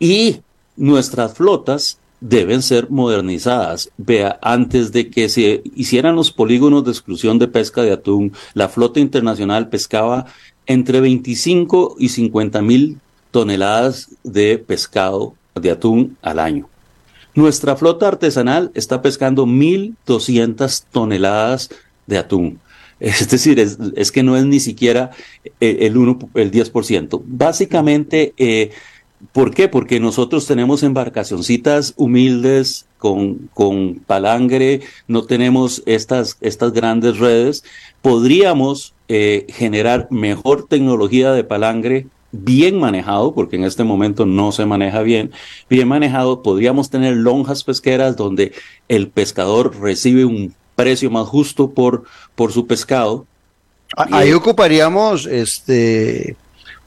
y nuestras flotas deben ser modernizadas. Vea, antes de que se hicieran los polígonos de exclusión de pesca de atún, la flota internacional pescaba entre 25 y 50 mil toneladas de pescado de atún al año. Nuestra flota artesanal está pescando 1.200 toneladas de atún. Es decir, es, que no es ni siquiera eh, el, 1, el 10%. Básicamente, eh, ¿por qué? Porque nosotros tenemos embarcacioncitas humildes con, con palangre, no tenemos estas, estas grandes redes. Podríamos eh, generar mejor tecnología de palangre bien manejado, porque en este momento no se maneja bien, bien manejado, podríamos tener lonjas pesqueras donde el pescador recibe un precio más justo por, por su pescado. Ahí ocuparíamos este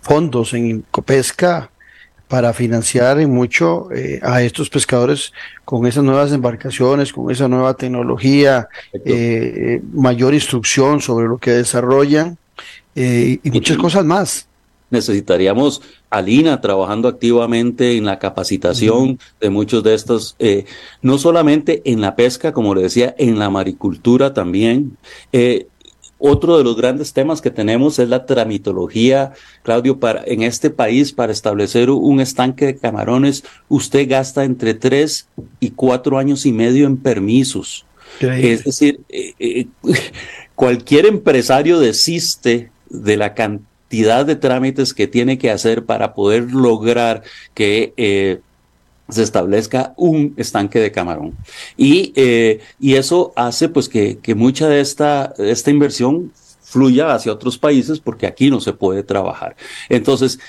fondos en Copesca para financiar en mucho eh, a estos pescadores con esas nuevas embarcaciones, con esa nueva tecnología, eh, mayor instrucción sobre lo que desarrollan eh, y muchas cosas más necesitaríamos a Lina trabajando activamente en la capacitación de muchos de estos, eh, no solamente en la pesca, como le decía, en la maricultura también. Eh, otro de los grandes temas que tenemos es la tramitología, Claudio, para, en este país para establecer un estanque de camarones, usted gasta entre tres y cuatro años y medio en permisos. Es decir, eh, cualquier empresario desiste de la cantidad de trámites que tiene que hacer para poder lograr que eh, se establezca un estanque de camarón. Y, eh, y eso hace pues que, que mucha de esta, esta inversión fluya hacia otros países porque aquí no se puede trabajar. Entonces,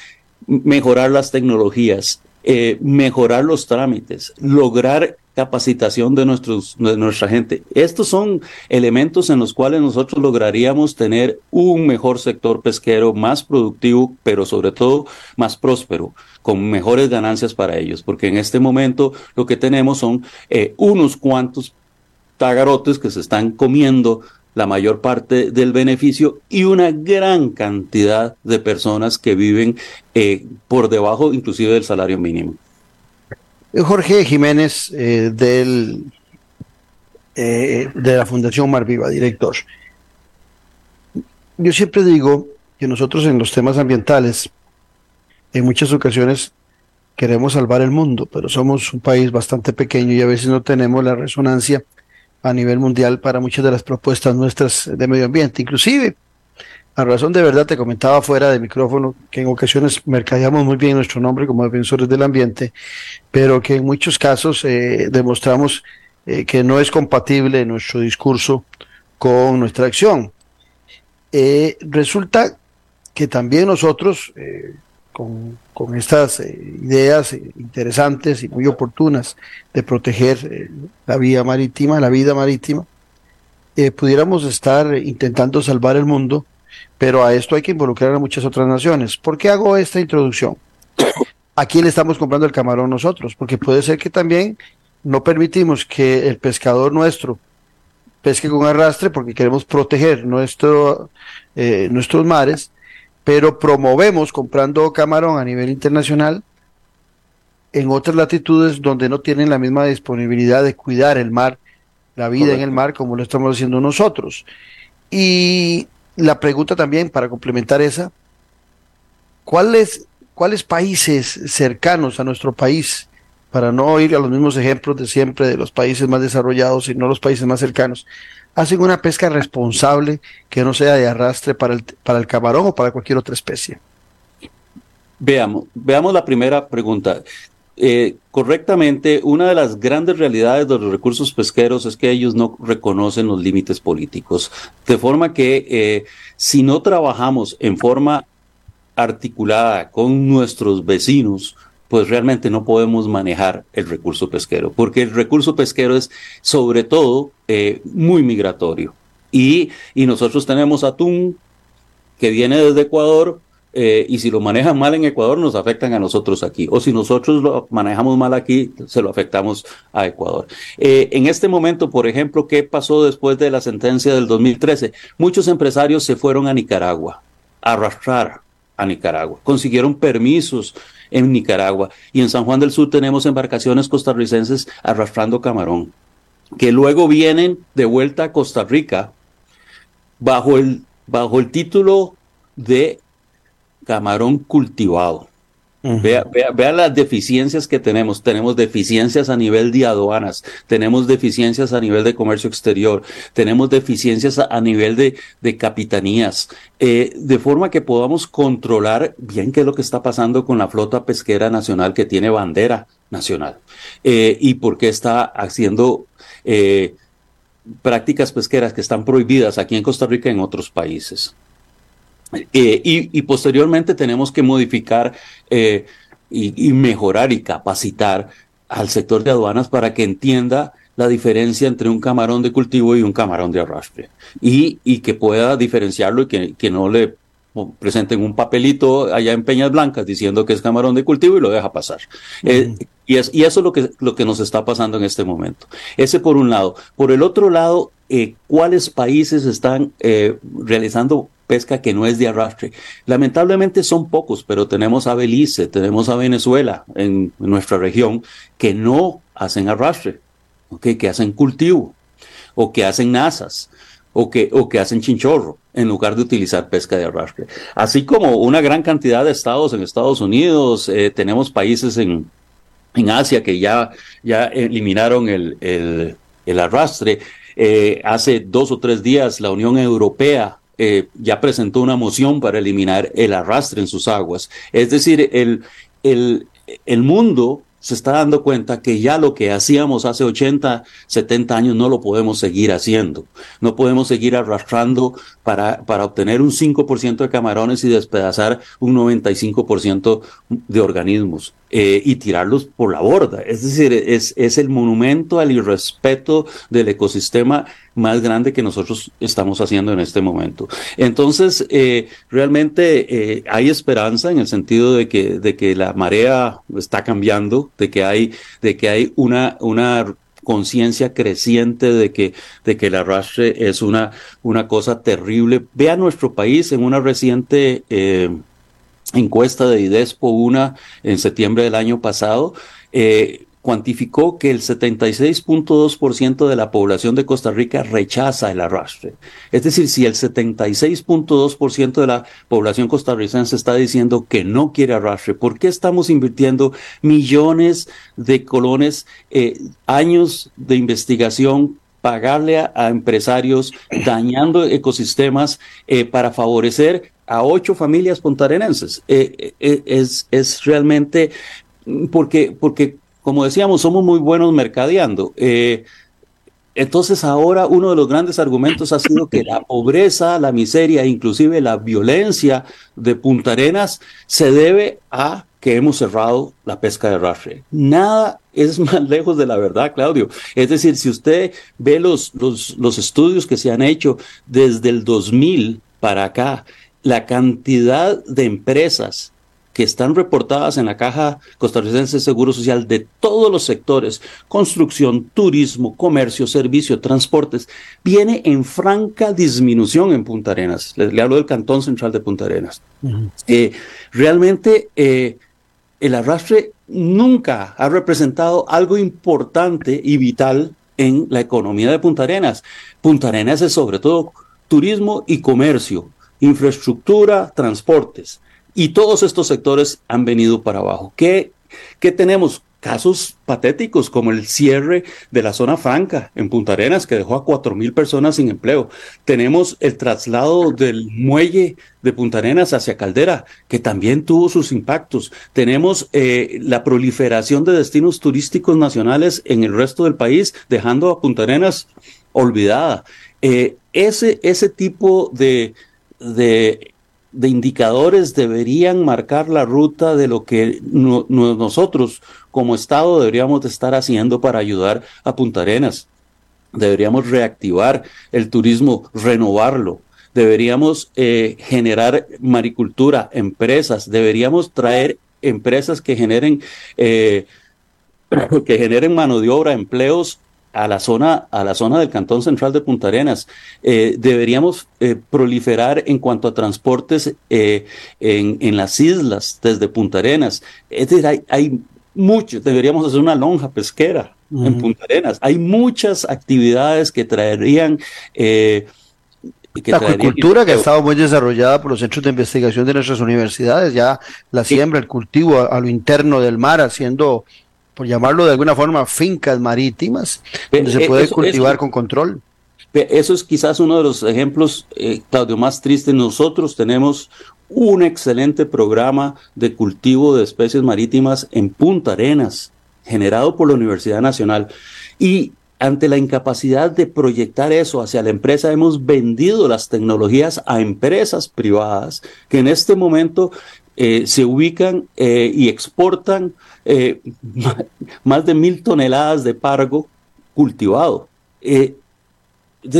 mejorar las tecnologías, eh, mejorar los trámites, lograr capacitación de, nuestros, de nuestra gente. Estos son elementos en los cuales nosotros lograríamos tener un mejor sector pesquero, más productivo, pero sobre todo más próspero, con mejores ganancias para ellos, porque en este momento lo que tenemos son eh, unos cuantos tagarotes que se están comiendo la mayor parte del beneficio y una gran cantidad de personas que viven eh, por debajo inclusive del salario mínimo. Jorge Jiménez eh, del, eh, de la Fundación Mar Viva, director. Yo siempre digo que nosotros en los temas ambientales, en muchas ocasiones queremos salvar el mundo, pero somos un país bastante pequeño y a veces no tenemos la resonancia a nivel mundial para muchas de las propuestas nuestras de medio ambiente. Inclusive A razón de verdad, te comentaba fuera de micrófono que en ocasiones mercadeamos muy bien nuestro nombre como defensores del ambiente, pero que en muchos casos eh, demostramos eh, que no es compatible nuestro discurso con nuestra acción. Eh, resulta que también nosotros, con, con, estas ideas interesantes y muy oportunas de proteger la vía marítima, la vida marítima, pudiéramos estar intentando salvar el mundo pero a esto hay que involucrar a muchas otras naciones. ¿Por qué hago esta introducción? ¿A quién le estamos comprando el camarón nosotros? Porque puede ser que también no permitimos que el pescador nuestro pesque con arrastre porque queremos proteger nuestro, eh, nuestros mares, pero promovemos comprando camarón a nivel internacional en otras latitudes donde no tienen la misma disponibilidad de cuidar el mar, la vida en el mar como lo estamos haciendo nosotros. Y la pregunta también, para complementar esa, ¿cuáles, ¿cuáles países cercanos a nuestro país, para no ir a los mismos ejemplos de siempre de los países más desarrollados, sino los países más cercanos, hacen una pesca responsable que no sea de arrastre para el, para el camarón o para cualquier otra especie? Veamos, veamos la primera pregunta. Eh, correctamente, una de las grandes realidades de los recursos pesqueros es que ellos no reconocen los límites políticos. De forma que eh, si no trabajamos en forma articulada con nuestros vecinos, pues realmente no podemos manejar el recurso pesquero, porque el recurso pesquero es sobre todo eh, muy migratorio. Y, y nosotros tenemos atún que viene desde Ecuador, eh, y si lo manejan mal en Ecuador, nos afectan a nosotros aquí. O si nosotros lo manejamos mal aquí, se lo afectamos a Ecuador. Eh, en este momento, por ejemplo, ¿qué pasó después de la sentencia del 2013? Muchos empresarios se fueron a Nicaragua a arrastrar a Nicaragua. Consiguieron permisos en Nicaragua. Y en San Juan del Sur tenemos embarcaciones costarricenses arrastrando camarón, que luego vienen de vuelta a Costa Rica bajo el, bajo el título de camarón cultivado. vea, vea, las deficiencias que tenemos. Tenemos deficiencias a nivel de aduanas, tenemos deficiencias a nivel de comercio exterior, tenemos deficiencias a, nivel de, de capitanías, eh, de forma que podamos controlar bien qué es lo que está pasando con la flota pesquera nacional que tiene bandera nacional eh, y por qué está haciendo eh, prácticas pesqueras que están prohibidas aquí en Costa Rica y en otros países. Eh, y, posteriormente tenemos que modificar eh, y, mejorar y capacitar al sector de aduanas para que entienda la diferencia entre un camarón de cultivo y un camarón de arrastre y, que pueda diferenciarlo y que, no le presenten un papelito allá en Peñas Blancas diciendo que es camarón de cultivo y lo deja pasar. Eh, y, es, y, eso es lo que, lo que nos está pasando en este momento. Ese por un lado. Por el otro lado, ¿cuáles países están realizando pesca que no es de arrastre. Lamentablemente son pocos, pero tenemos a Belice, tenemos a Venezuela en, nuestra región que no hacen arrastre, ¿okay? que hacen cultivo o que hacen nazas o que, o que hacen chinchorro en lugar de utilizar pesca de arrastre. Así como una gran cantidad de estados en Estados Unidos, eh, tenemos países en, en Asia que ya, ya eliminaron el, el, arrastre. Eh, hace dos o tres días la Unión Europea eh, ya presentó una moción para eliminar el arrastre en sus aguas. Es decir, el, el, el mundo se está dando cuenta que ya lo que hacíamos hace 80, 70 años no lo podemos seguir haciendo. No podemos seguir arrastrando para, para obtener un 5% de camarones y despedazar un 95% de organismos eh, y tirarlos por la borda. Es decir, es, es el monumento al irrespeto del ecosistema más grande que nosotros estamos haciendo en este momento. Entonces, eh, realmente eh, hay esperanza en el sentido de que, de que la marea está cambiando, de que hay, de que hay una, una conciencia creciente de que, de que el arrastre es una, una cosa terrible. Vea nuestro país en una reciente eh, encuesta de IDESPO, una en septiembre del año pasado, eh, cuantificó que el 76.2% de la población de Costa Rica rechaza el arrastre. Es decir, si el 76.2% de la población costarricense está diciendo que no quiere arrastre, ¿por qué estamos invirtiendo millones de colones, eh, años de investigación pagarle a, empresarios, dañando ecosistemas eh, para favorecer a ocho familias puntarenenses. Eh, eh, es, es realmente porque, porque, como decíamos, somos muy buenos mercadeando. entonces ahora uno de los grandes argumentos ha sido que la pobreza, la miseria, inclusive la violencia de Punta Arenas se debe a que hemos cerrado la pesca de arrastre. Nada es más lejos de la verdad, Claudio. Es decir, si usted ve los, los, los estudios que se han hecho desde el 2000 para acá, la cantidad de empresas que están reportadas en la Caja Costarricense de Seguro Social de todos los sectores, construcción, turismo, comercio, servicio, transportes, viene en franca disminución en Punta Arenas. Le, hablo del Cantón Central de Punta Arenas. Eh, realmente eh, el arrastre nunca ha representado algo importante y vital en la economía de Punta Arenas. Punta Arenas es sobre todo turismo y comercio, infraestructura, transportes. Y todos estos sectores han venido para abajo. ¿Qué, qué tenemos? casos patéticos como el cierre de la zona franca en Punta Arenas que dejó a cuatro mil personas sin empleo. Tenemos el traslado del muelle de Punta Arenas hacia Caldera que también tuvo sus impactos. Tenemos eh, la proliferación de destinos turísticos nacionales en el resto del país dejando a Punta Arenas olvidada. Eh, ese, ese tipo de, de de indicadores deberían marcar la ruta de lo que nosotros como Estado deberíamos de estar haciendo para ayudar a Punta Arenas. Deberíamos reactivar el turismo, renovarlo. Deberíamos eh, generar maricultura, empresas. Deberíamos traer empresas que generen, eh, que generen mano de obra, empleos a la zona, a la zona del Cantón Central de Punta Arenas. Eh, deberíamos eh, proliferar en cuanto a transportes eh, en, en, las islas desde Punta Arenas. Es decir, hay, hay mucho, deberíamos hacer una lonja pesquera en Punta Arenas. Hay muchas actividades que traerían... la acuicultura que ha estado muy desarrollada por los centros de investigación de nuestras universidades, ya la siembra, el cultivo a, lo interno del mar, haciendo por llamarlo de alguna forma, fincas marítimas, donde se eh, puede cultivar con control. Eso es quizás uno de los ejemplos, eh, Claudio, más tristes. Nosotros tenemos un excelente programa de cultivo de especies marítimas en Punta Arenas, generado por la Universidad Nacional. Y ante la incapacidad de proyectar eso hacia la empresa, hemos vendido las tecnologías a empresas privadas que en este momento eh, se ubican eh, y exportan eh, más de mil toneladas de pargo cultivado.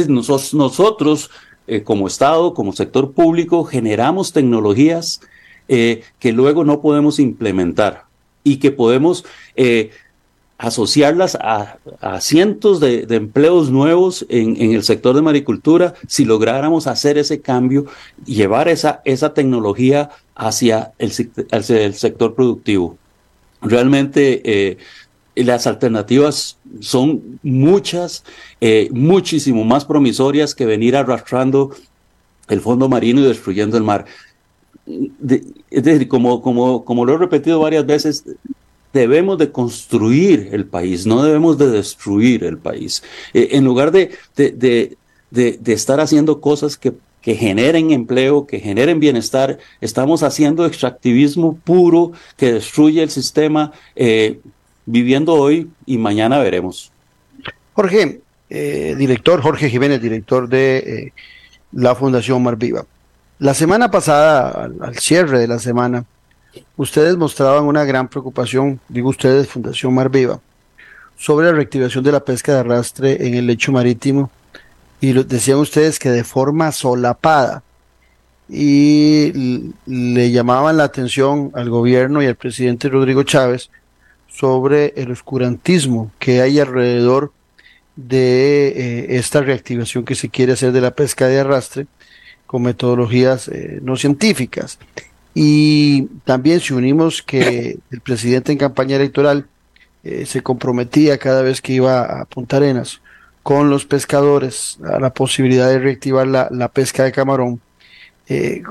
nosotros, nosotros como Estado, como sector público, generamos tecnologías que luego no podemos implementar y que podemos asociarlas a, cientos de, empleos nuevos en, el sector de maricultura si lográramos hacer ese cambio, llevar esa, esa tecnología hacia el, el sector productivo. Realmente eh, las alternativas son muchas, eh, muchísimo más promisorias que venir arrastrando el fondo marino y destruyendo el mar. es decir, como, como, como lo he repetido varias veces, debemos de construir el país, no debemos de destruir el país. Eh, en lugar de, de, de, estar haciendo cosas que, que, generen empleo, que generen bienestar, estamos haciendo extractivismo puro que destruye el sistema, eh, viviendo hoy y mañana veremos. Jorge, eh, director, Jorge Jiménez, director de la Fundación Mar Viva. La semana pasada, al cierre de la semana, ustedes mostraban una gran preocupación, digo ustedes, Fundación Mar Viva, sobre la reactivación de la pesca de arrastre en el lecho marítimo y decían ustedes que de forma solapada y le llamaban la atención al gobierno y al presidente Rodrigo Chávez sobre el oscurantismo que hay alrededor de eh, esta reactivación que se quiere hacer de la pesca de arrastre con metodologías eh, no científicas. Y también si unimos que el presidente en campaña electoral eh, se comprometía cada vez que iba a Punta Arenas con los pescadores a la posibilidad de reactivar la, pesca de camarón. Eh,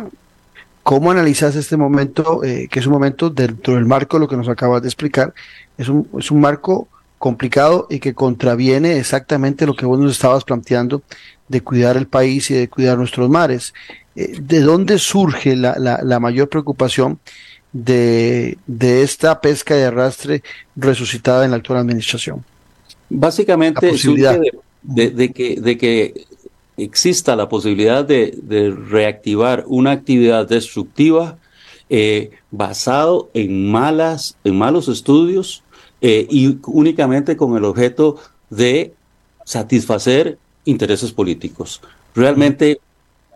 ¿Cómo analizas este momento, eh, que es un momento dentro del marco, lo que nos acabas de explicar, es un, es un marco complicado y que contraviene exactamente lo que vos nos estabas planteando de cuidar el país y de cuidar nuestros mares. Eh, ¿De dónde surge la, la, mayor preocupación de, de, esta pesca de arrastre resucitada en la actual administración? Básicamente surge de, de, que, de que exista la posibilidad de, reactivar una actividad destructiva eh, basado en malas, en malos estudios eh, y únicamente con el objeto de satisfacer intereses políticos. Realmente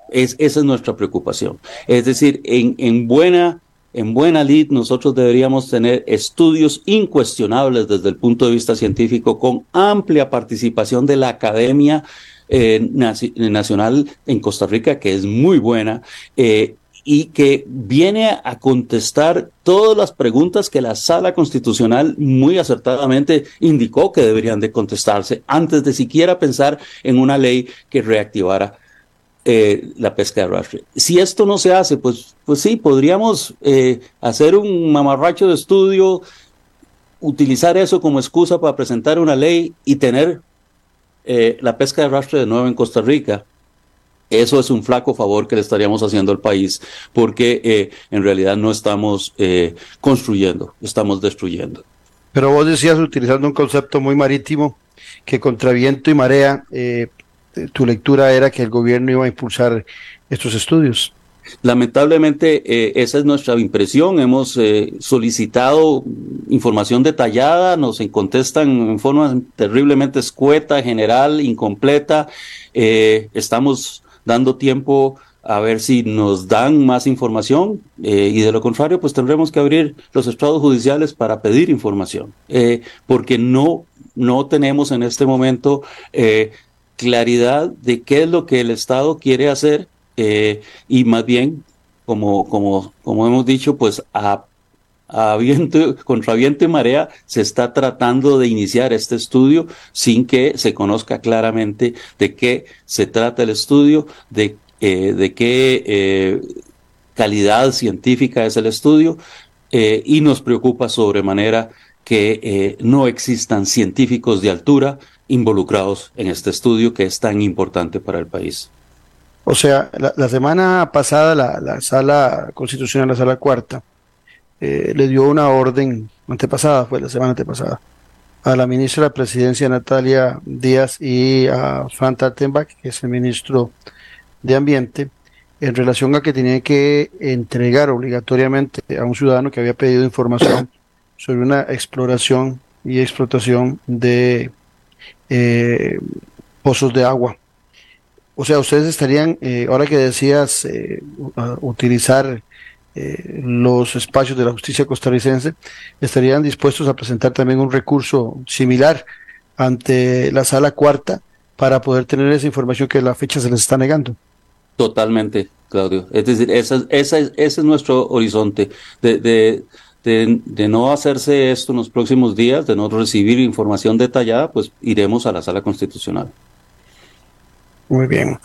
es, esa es nuestra preocupación. Es decir, en, en buena en buena lid nosotros deberíamos tener estudios incuestionables desde el punto de vista científico con amplia participación de la academia eh, nacional en Costa Rica, que es muy buena, eh, y que viene a contestar todas las preguntas que la sala constitucional muy acertadamente indicó que deberían de contestarse antes de siquiera pensar en una ley que reactivara eh, la pesca de arrastre. Si esto no se hace, pues, pues sí, podríamos eh, hacer un mamarracho de estudio, utilizar eso como excusa para presentar una ley y tener eh, la pesca de arrastre de nuevo en Costa Rica. Eso es un flaco favor que le estaríamos haciendo al país, porque en realidad no estamos construyendo, estamos destruyendo. Pero vos decías, utilizando un concepto muy marítimo, que contra viento y marea tu lectura era que el gobierno iba a impulsar estos estudios. Lamentablemente, eh, esa es nuestra impresión. Hemos eh, solicitado información detallada, nos contestan en forma terriblemente escueta, general, incompleta. Eh, estamos dando tiempo a ver si nos dan más información y de lo contrario, pues tendremos que abrir los estados judiciales para pedir información, porque no, no tenemos en este momento claridad de qué es lo que el Estado quiere hacer eh, y más bien, como, hemos dicho, pues a, a contra viento y marea se está tratando de iniciar este estudio sin que se conozca claramente de qué se trata el estudio, de, eh, qué eh, calidad científica es el estudio y nos preocupa sobremanera que no existan científicos de altura involucrados en este estudio que es tan importante para el país. O sea, la, semana pasada la, sala constitucional, la sala cuarta, eh, le dio una orden, antepasada fue la semana antepasada, a la ministra de la Presidencia Natalia Díaz y a Frank Tartenbach, que es el ministro de Ambiente, en relación a que tenían que entregar obligatoriamente a un ciudadano que había pedido información sobre una exploración y explotación de eh, pozos de agua. O sea, ustedes estarían, eh, ahora que decías eh, utilizar los espacios de la justicia costarricense, estarían dispuestos a presentar también un recurso similar ante la sala cuarta para poder tener esa información que la fecha se les está negando. Totalmente, Claudio. Es decir, ese es nuestro horizonte de, no hacerse esto en los próximos días, de no recibir información detallada, pues iremos a la sala constitucional. Muy bien.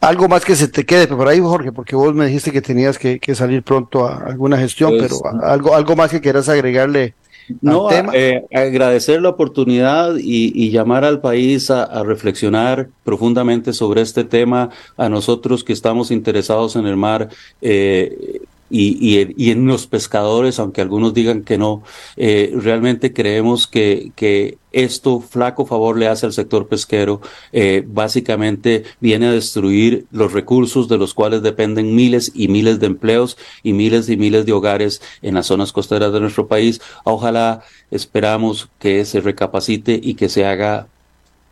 Algo más que se te quede por ahí, Jorge, porque vos me dijiste que tenías que, salir pronto a alguna gestión, pues, pero algo, algo más que quieras agregarle no, tema? Eh, agradecer la oportunidad y, llamar al país a, reflexionar profundamente sobre este tema, a nosotros que estamos interesados en el mar, eh, y, y, en los pescadores, aunque algunos digan que no, eh, realmente creemos que, que esto flaco favor le hace al sector pesquero. Eh, básicamente viene a destruir los recursos de los cuales dependen miles y miles de empleos y miles y miles de hogares en las zonas costeras de nuestro país. Ojalá esperamos que se recapacite y que se haga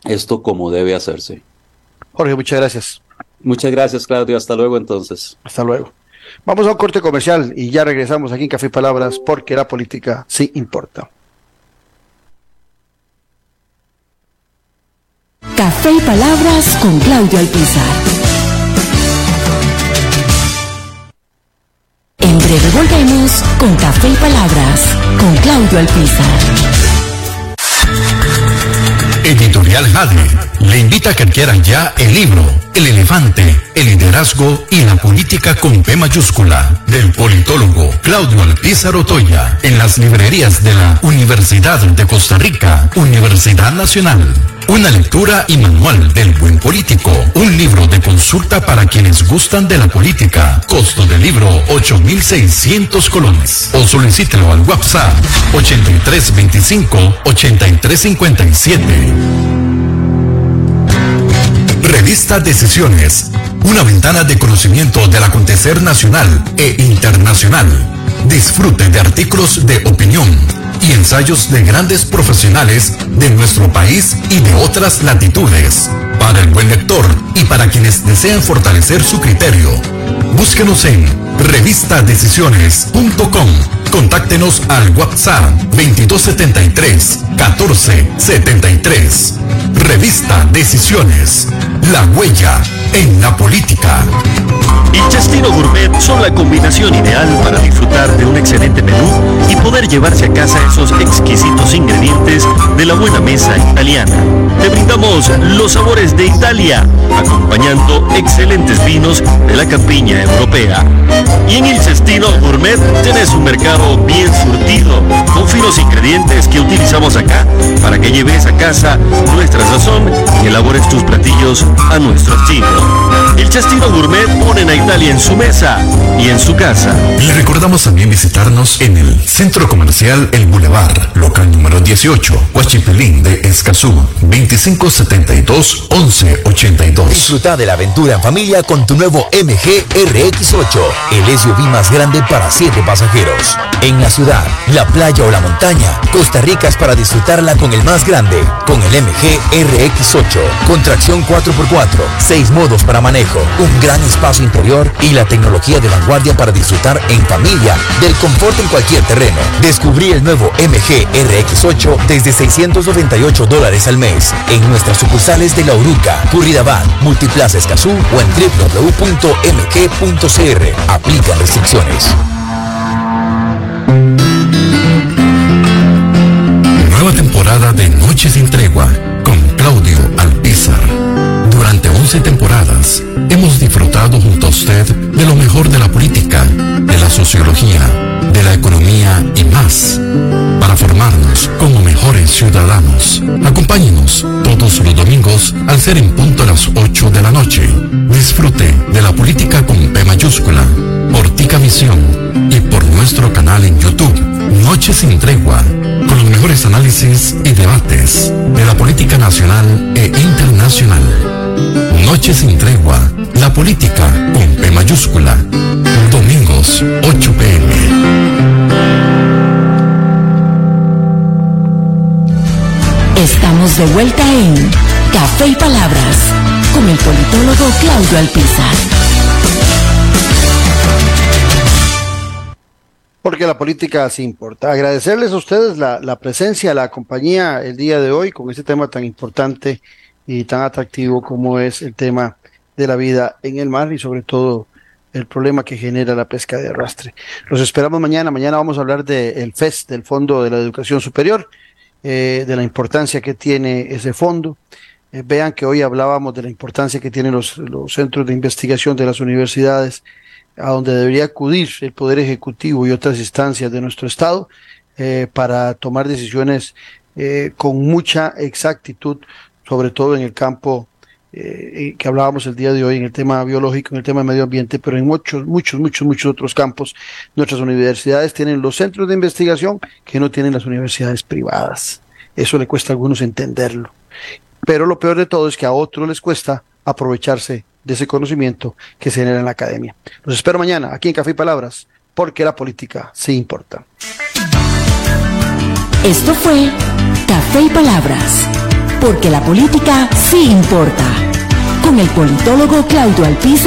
esto como debe hacerse. Jorge, muchas gracias. Muchas gracias, Claudio. Hasta luego entonces. Hasta luego. Vamos a un corte comercial y ya regresamos aquí en Café y Palabras porque la política sí importa. Café y Palabras con Claudio Alpizar. En breve volvemos con Café y Palabras con Claudio Alpizar. Editorial Jade le invita a que adquieran ya el libro El elefante, el liderazgo y la política con P mayúscula del politólogo Claudio Alpizar Otoya en las librerías de la Universidad de Costa Rica, Universidad Nacional. Una lectura y manual del buen político. Un libro de consulta para quienes gustan de la política. Costo del libro 8.600 colones. O solicítelo al WhatsApp 8325 8357. Revista Decisiones, una ventana de conocimiento del acontecer nacional e internacional. Disfrute de artículos de opinión y ensayos de grandes profesionales de nuestro país y de otras latitudes. Para el buen lector y para quienes desean fortalecer su criterio, búsquenos en revistadecisiones.com. Contáctenos al WhatsApp 2273 1473. Revista Decisiones. La huella en la política. El Chastino Gourmet son la combinación ideal para disfrutar de un excelente menú y poder llevarse a casa esos exquisitos ingredientes de la buena mesa italiana. Te brindamos los sabores de Italia, acompañando excelentes vinos de la campiña europea. Y en el Cestino Gourmet tenés un mercado bien surtido, con finos ingredientes que utilizamos acá para que lleves a casa nuestra sazón y elabores tus platillos a nuestro estilo. El Chastino Gourmet pone a Italia en su mesa y en su casa. Le recordamos también visitarnos en el Centro Comercial El Boulevard, local número 18, Huachipelín de Escazú, 2572-1182. Disfruta de la aventura en familia con tu nuevo MG RX8, el SUV más grande para 7 pasajeros. En la ciudad, la playa o la montaña, Costa Rica es para disfrutarla con el más grande, con el MG RX8, con tracción 4x4, 6 modos para manejo, un gran espacio interior y la tecnología de vanguardia para disfrutar en familia del confort en cualquier terreno. Descubrí el nuevo MG RX8 desde 698 dólares al mes en nuestras sucursales de La Uruca, Curridabat, Multiplaza Escazú o en www.mg.cr. Aplica restricciones. Nueva temporada de Noche sin Tregua Claudio Alpizar. Durante 11 temporadas hemos disfrutado junto a usted de lo mejor de la política, de la sociología, de la economía y más, para formarnos como mejores ciudadanos. Acompáñenos todos los domingos al ser en punto a las 8 de la noche. Disfrute de la política con P mayúscula, por Tica Visión y por nuestro canal en YouTube. Noche sin tregua, mejores análisis y debates de la política nacional e internacional. Noche sin tregua, la política con P mayúscula. Domingos, 8 pm. Estamos de vuelta en Café y Palabras con el politólogo Claudio Alpizar. Porque la política sí importa. Agradecerles a ustedes la, la, presencia, la compañía el día de hoy con este tema tan importante y tan atractivo como es el tema de la vida en el mar y sobre todo el problema que genera la pesca de arrastre. Los esperamos mañana. Mañana vamos a hablar del FES, del Fondo de la Educación Superior, eh, de la importancia que tiene ese fondo. Eh, vean que hoy hablábamos de la importancia que tienen los, los centros de investigación de las universidades a donde debería acudir el Poder Ejecutivo y otras instancias de nuestro Estado eh, para tomar decisiones eh, con mucha exactitud, sobre todo en el campo eh, que hablábamos el día de hoy, en el tema biológico, en el tema medio ambiente, pero en muchos, muchos, muchos, muchos otros campos. Nuestras universidades tienen los centros de investigación que no tienen las universidades privadas. Eso le cuesta a algunos entenderlo. Pero lo peor de todo es que a otros les cuesta aprovecharse de ese conocimiento que se genera en la academia. Los espero mañana aquí en Café y Palabras, porque la política sí importa. Esto fue Café y Palabras, porque la política sí importa, con el politólogo Claudio Alpizar